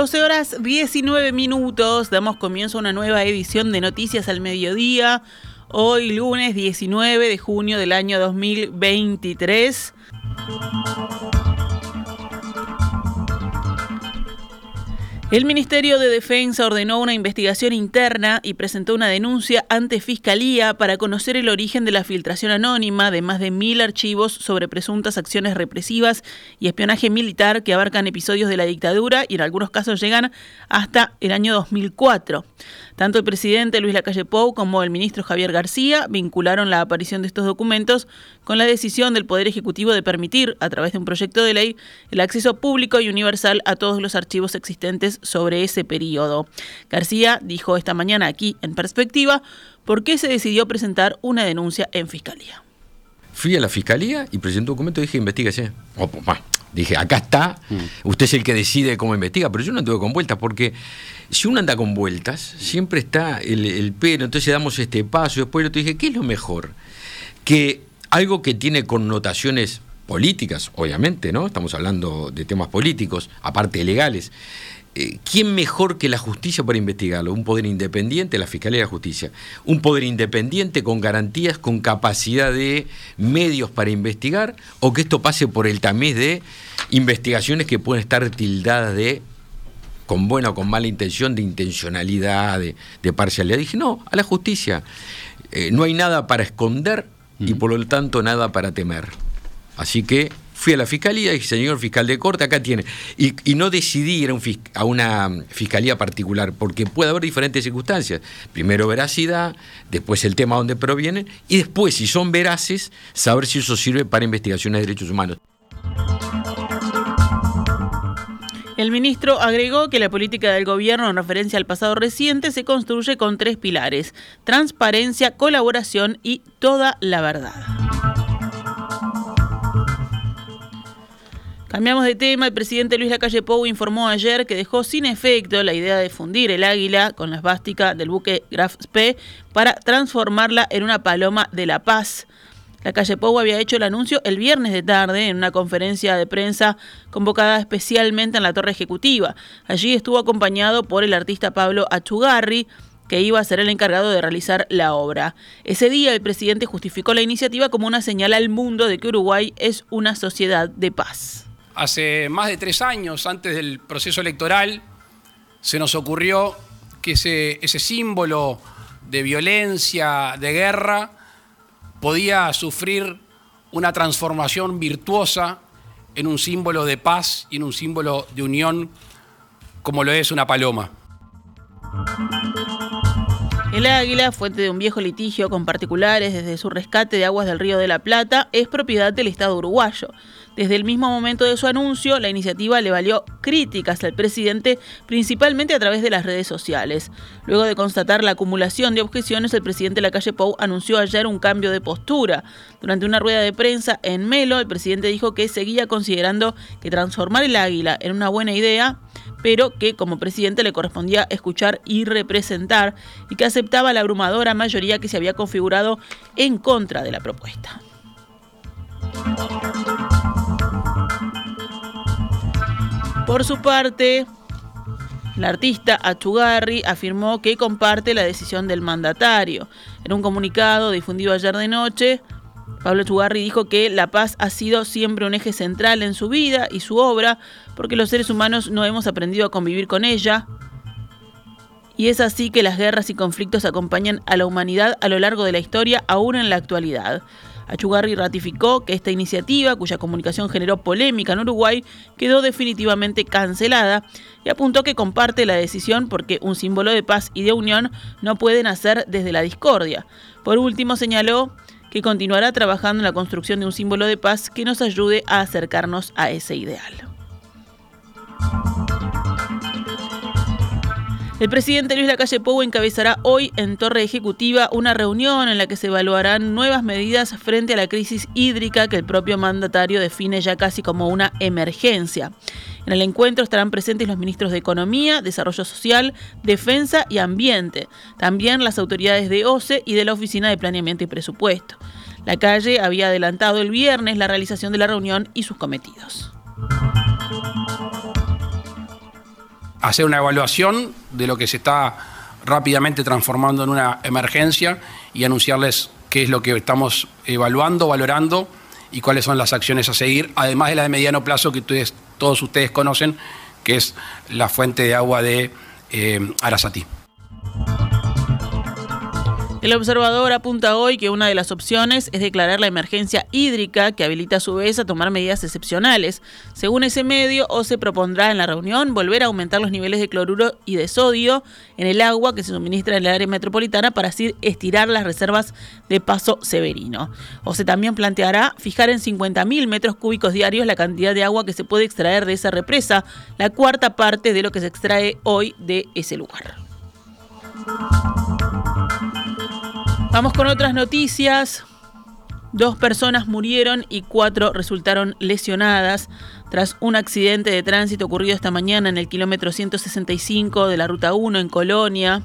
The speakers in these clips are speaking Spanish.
12 horas 19 minutos, damos comienzo a una nueva edición de Noticias al Mediodía. Hoy lunes 19 de junio del año 2023. El Ministerio de Defensa ordenó una investigación interna y presentó una denuncia ante Fiscalía para conocer el origen de la filtración anónima de más de mil archivos sobre presuntas acciones represivas y espionaje militar que abarcan episodios de la dictadura y en algunos casos llegan hasta el año 2004. Tanto el presidente Luis Lacalle Pou como el ministro Javier García vincularon la aparición de estos documentos con la decisión del Poder Ejecutivo de permitir, a través de un proyecto de ley, el acceso público y universal a todos los archivos existentes sobre ese periodo. García dijo esta mañana aquí en perspectiva por qué se decidió presentar una denuncia en Fiscalía. Fui a la Fiscalía y presenté un documento y dije, investigación. Oh, pues, Dije, acá está, mm. usted es el que decide cómo investiga, pero yo no anduve con vueltas, porque si uno anda con vueltas, siempre está el, el pero, entonces damos este paso, y después yo te dije, ¿qué es lo mejor? Que algo que tiene connotaciones políticas, obviamente, ¿no? Estamos hablando de temas políticos, aparte de legales. Eh, ¿quién mejor que la justicia para investigarlo? Un poder independiente, la Fiscalía de la Justicia. Un poder independiente con garantías, con capacidad de medios para investigar, o que esto pase por el tamiz de investigaciones que pueden estar tildadas de con buena o con mala intención, de intencionalidad, de, parcialidad. Dije, no, a la justicia. Eh, no hay nada para esconder y por lo tanto nada para temer. Así que fui a la fiscalía y dije, señor fiscal de corte, acá tiene. Y, no decidí ir a, una fiscalía particular, porque puede haber diferentes circunstancias. Primero veracidad, después el tema donde provienen, y después, si son veraces, saber si eso sirve para investigaciones de derechos humanos. El ministro agregó que la política del gobierno en referencia al pasado reciente se construye con tres pilares, transparencia, colaboración y toda la verdad. Cambiamos de tema. El presidente Luis Lacalle Pou informó ayer que dejó sin efecto la idea de fundir el águila con la esvástica del buque Graf Spee para transformarla en una paloma de la paz. Lacalle Pou había hecho el anuncio el viernes de tarde en una conferencia de prensa convocada especialmente en la Torre Ejecutiva. Allí estuvo acompañado por el artista Pablo Achugarri, que iba a ser el encargado de realizar la obra. Ese día el presidente justificó la iniciativa como una señal al mundo de que Uruguay es una sociedad de paz hace más de tres años, antes del proceso electoral, se nos ocurrió que ese, símbolo de violencia, de guerra, podía sufrir una transformación virtuosa en un símbolo de paz y en un símbolo de unión como lo es una paloma. El águila, fuente de un viejo litigio con particulares desde su rescate de aguas del río de la Plata, es propiedad del Estado uruguayo. Desde el mismo momento de su anuncio, la iniciativa le valió críticas al presidente, principalmente a través de las redes sociales. Luego de constatar la acumulación de objeciones, el presidente de la calle Pou anunció ayer un cambio de postura. Durante una rueda de prensa en Melo, el presidente dijo que seguía considerando que transformar el águila en una buena idea, pero que como presidente le correspondía escuchar y representar, y que aceptaba la abrumadora mayoría que se había configurado en contra de la propuesta. Por su parte, la artista Achugarri afirmó que comparte la decisión del mandatario. En un comunicado difundido ayer de noche, Pablo Achugarri dijo que la paz ha sido siempre un eje central en su vida y su obra, porque los seres humanos no hemos aprendido a convivir con ella. Y es así que las guerras y conflictos acompañan a la humanidad a lo largo de la historia, aún en la actualidad. Achugarri ratificó que esta iniciativa, cuya comunicación generó polémica en Uruguay, quedó definitivamente cancelada y apuntó que comparte la decisión porque un símbolo de paz y de unión no puede nacer desde la discordia. Por último, señaló que continuará trabajando en la construcción de un símbolo de paz que nos ayude a acercarnos a ese ideal. El presidente Luis Lacalle Pou encabezará hoy en Torre Ejecutiva una reunión en la que se evaluarán nuevas medidas frente a la crisis hídrica que el propio mandatario define ya casi como una emergencia. En el encuentro estarán presentes los ministros de Economía, Desarrollo Social, Defensa y Ambiente, también las autoridades de OCE y de la Oficina de Planeamiento y Presupuesto. La calle había adelantado el viernes la realización de la reunión y sus cometidos. Hacer una evaluación de lo que se está rápidamente transformando en una emergencia y anunciarles qué es lo que estamos evaluando, valorando y cuáles son las acciones a seguir, además de la de mediano plazo que todos ustedes conocen, que es la fuente de agua de eh, Arasatí. El observador apunta hoy que una de las opciones es declarar la emergencia hídrica, que habilita a su vez a tomar medidas excepcionales. Según ese medio, o se propondrá en la reunión volver a aumentar los niveles de cloruro y de sodio en el agua que se suministra en el área metropolitana para así estirar las reservas de paso severino. O se también planteará fijar en 50.000 metros cúbicos diarios la cantidad de agua que se puede extraer de esa represa, la cuarta parte de lo que se extrae hoy de ese lugar. Vamos con otras noticias. Dos personas murieron y cuatro resultaron lesionadas tras un accidente de tránsito ocurrido esta mañana en el kilómetro 165 de la Ruta 1 en Colonia.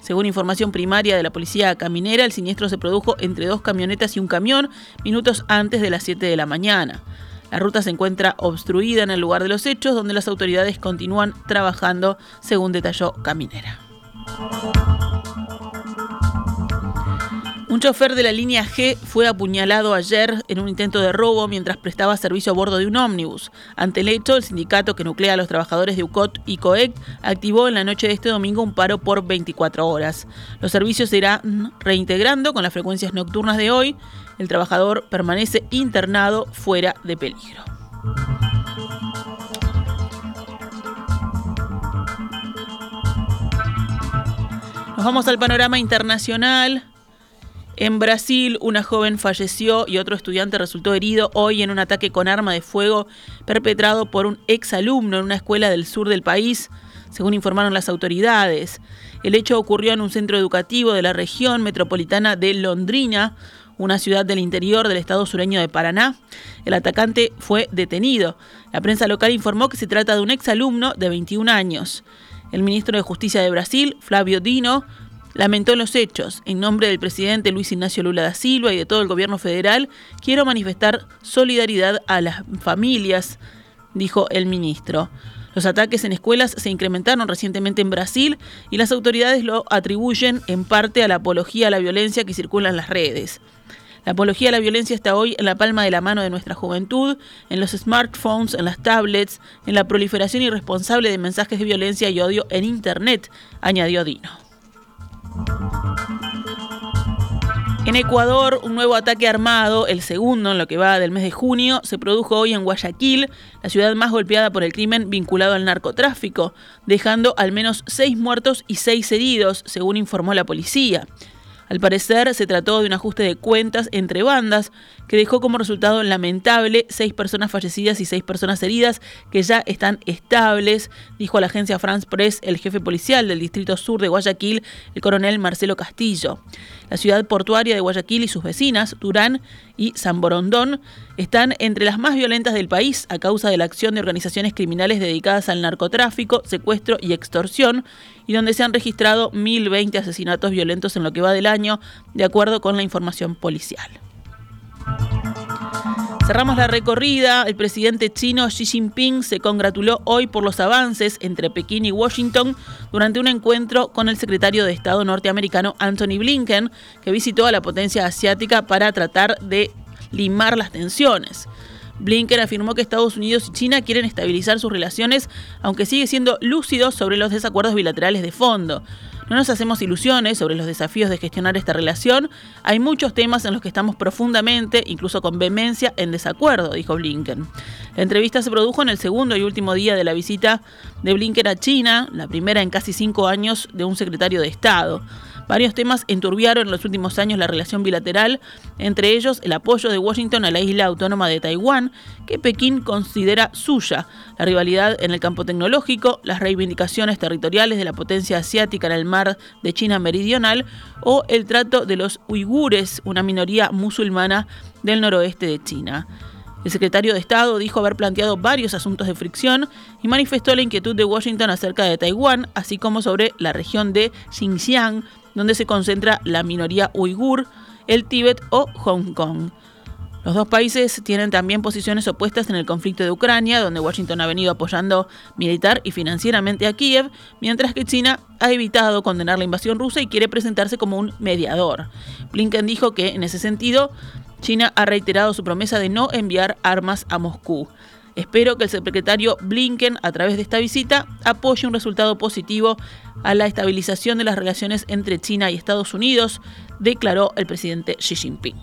Según información primaria de la policía caminera, el siniestro se produjo entre dos camionetas y un camión minutos antes de las 7 de la mañana. La ruta se encuentra obstruida en el lugar de los hechos, donde las autoridades continúan trabajando, según detalló Caminera. Un chofer de la línea G fue apuñalado ayer en un intento de robo mientras prestaba servicio a bordo de un ómnibus. Ante el hecho, el sindicato que nuclea a los trabajadores de UCOT y COEC activó en la noche de este domingo un paro por 24 horas. Los servicios se irán reintegrando con las frecuencias nocturnas de hoy. El trabajador permanece internado fuera de peligro. Nos vamos al panorama internacional. En Brasil, una joven falleció y otro estudiante resultó herido hoy en un ataque con arma de fuego perpetrado por un exalumno en una escuela del sur del país, según informaron las autoridades. El hecho ocurrió en un centro educativo de la región metropolitana de Londrina, una ciudad del interior del estado sureño de Paraná. El atacante fue detenido. La prensa local informó que se trata de un exalumno de 21 años. El ministro de Justicia de Brasil, Flavio Dino, lamentó los hechos. En nombre del presidente Luis Ignacio Lula da Silva y de todo el gobierno federal, quiero manifestar solidaridad a las familias, dijo el ministro. Los ataques en escuelas se incrementaron recientemente en Brasil y las autoridades lo atribuyen en parte a la apología a la violencia que circula en las redes. La apología a la violencia está hoy en la palma de la mano de nuestra juventud, en los smartphones, en las tablets, en la proliferación irresponsable de mensajes de violencia y odio en Internet, añadió Dino. En Ecuador, un nuevo ataque armado, el segundo en lo que va del mes de junio, se produjo hoy en Guayaquil, la ciudad más golpeada por el crimen vinculado al narcotráfico, dejando al menos seis muertos y seis heridos, según informó la policía. Al parecer, se trató de un ajuste de cuentas entre bandas que dejó como resultado lamentable seis personas fallecidas y seis personas heridas que ya están estables, dijo a la agencia France Press el jefe policial del Distrito Sur de Guayaquil, el coronel Marcelo Castillo. La ciudad portuaria de Guayaquil y sus vecinas, Durán y San Borondón, están entre las más violentas del país a causa de la acción de organizaciones criminales dedicadas al narcotráfico, secuestro y extorsión, y donde se han registrado 1.020 asesinatos violentos en lo que va del año, de acuerdo con la información policial. Cerramos la recorrida. El presidente chino Xi Jinping se congratuló hoy por los avances entre Pekín y Washington durante un encuentro con el secretario de Estado norteamericano Anthony Blinken, que visitó a la potencia asiática para tratar de limar las tensiones. Blinken afirmó que Estados Unidos y China quieren estabilizar sus relaciones, aunque sigue siendo lúcido sobre los desacuerdos bilaterales de fondo. No nos hacemos ilusiones sobre los desafíos de gestionar esta relación. Hay muchos temas en los que estamos profundamente, incluso con vehemencia, en desacuerdo, dijo Blinken. La entrevista se produjo en el segundo y último día de la visita de Blinken a China, la primera en casi cinco años de un secretario de Estado. Varios temas enturbiaron en los últimos años la relación bilateral, entre ellos el apoyo de Washington a la isla autónoma de Taiwán, que Pekín considera suya, la rivalidad en el campo tecnológico, las reivindicaciones territoriales de la potencia asiática en el mar de China Meridional o el trato de los uigures, una minoría musulmana del noroeste de China. El secretario de Estado dijo haber planteado varios asuntos de fricción y manifestó la inquietud de Washington acerca de Taiwán, así como sobre la región de Xinjiang, donde se concentra la minoría uigur, el Tíbet o Hong Kong. Los dos países tienen también posiciones opuestas en el conflicto de Ucrania, donde Washington ha venido apoyando militar y financieramente a Kiev, mientras que China ha evitado condenar la invasión rusa y quiere presentarse como un mediador. Blinken dijo que, en ese sentido, China ha reiterado su promesa de no enviar armas a Moscú. Espero que el secretario Blinken, a través de esta visita, apoye un resultado positivo a la estabilización de las relaciones entre China y Estados Unidos, declaró el presidente Xi Jinping.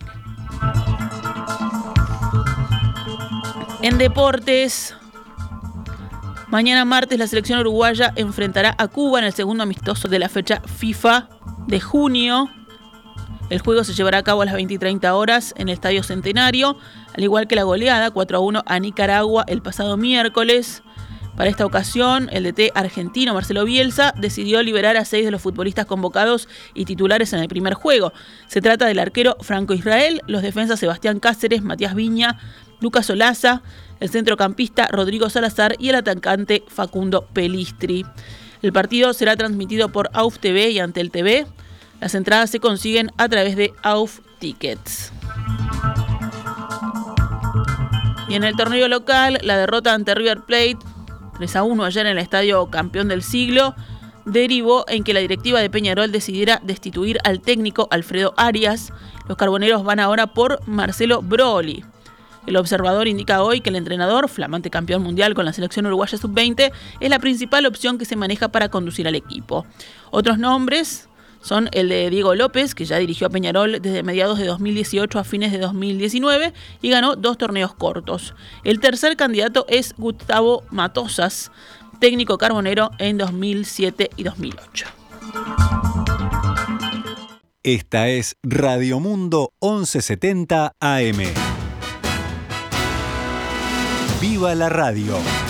En deportes, mañana martes la selección uruguaya enfrentará a Cuba en el segundo amistoso de la fecha FIFA de junio. El juego se llevará a cabo a las 20 y 30 horas en el Estadio Centenario, al igual que la goleada 4 a 1 a Nicaragua el pasado miércoles. Para esta ocasión, el DT argentino Marcelo Bielsa decidió liberar a seis de los futbolistas convocados y titulares en el primer juego. Se trata del arquero Franco Israel, los defensas Sebastián Cáceres, Matías Viña, Lucas Olaza, el centrocampista Rodrigo Salazar y el atacante Facundo Pelistri. El partido será transmitido por AUF TV y Antel TV. Las entradas se consiguen a través de AUF Tickets. Y en el torneo local, la derrota ante River Plate 3 a 1 ayer en el estadio campeón del siglo, derivó en que la directiva de Peñarol decidiera destituir al técnico Alfredo Arias. Los carboneros van ahora por Marcelo Broly. El observador indica hoy que el entrenador, flamante campeón mundial con la selección uruguaya sub-20, es la principal opción que se maneja para conducir al equipo. Otros nombres son el de Diego López, que ya dirigió a Peñarol desde mediados de 2018 a fines de 2019 y ganó dos torneos cortos. El tercer candidato es Gustavo Matosas, técnico carbonero en 2007 y 2008. Esta es Radio Mundo 1170 AM. ¡Viva la radio!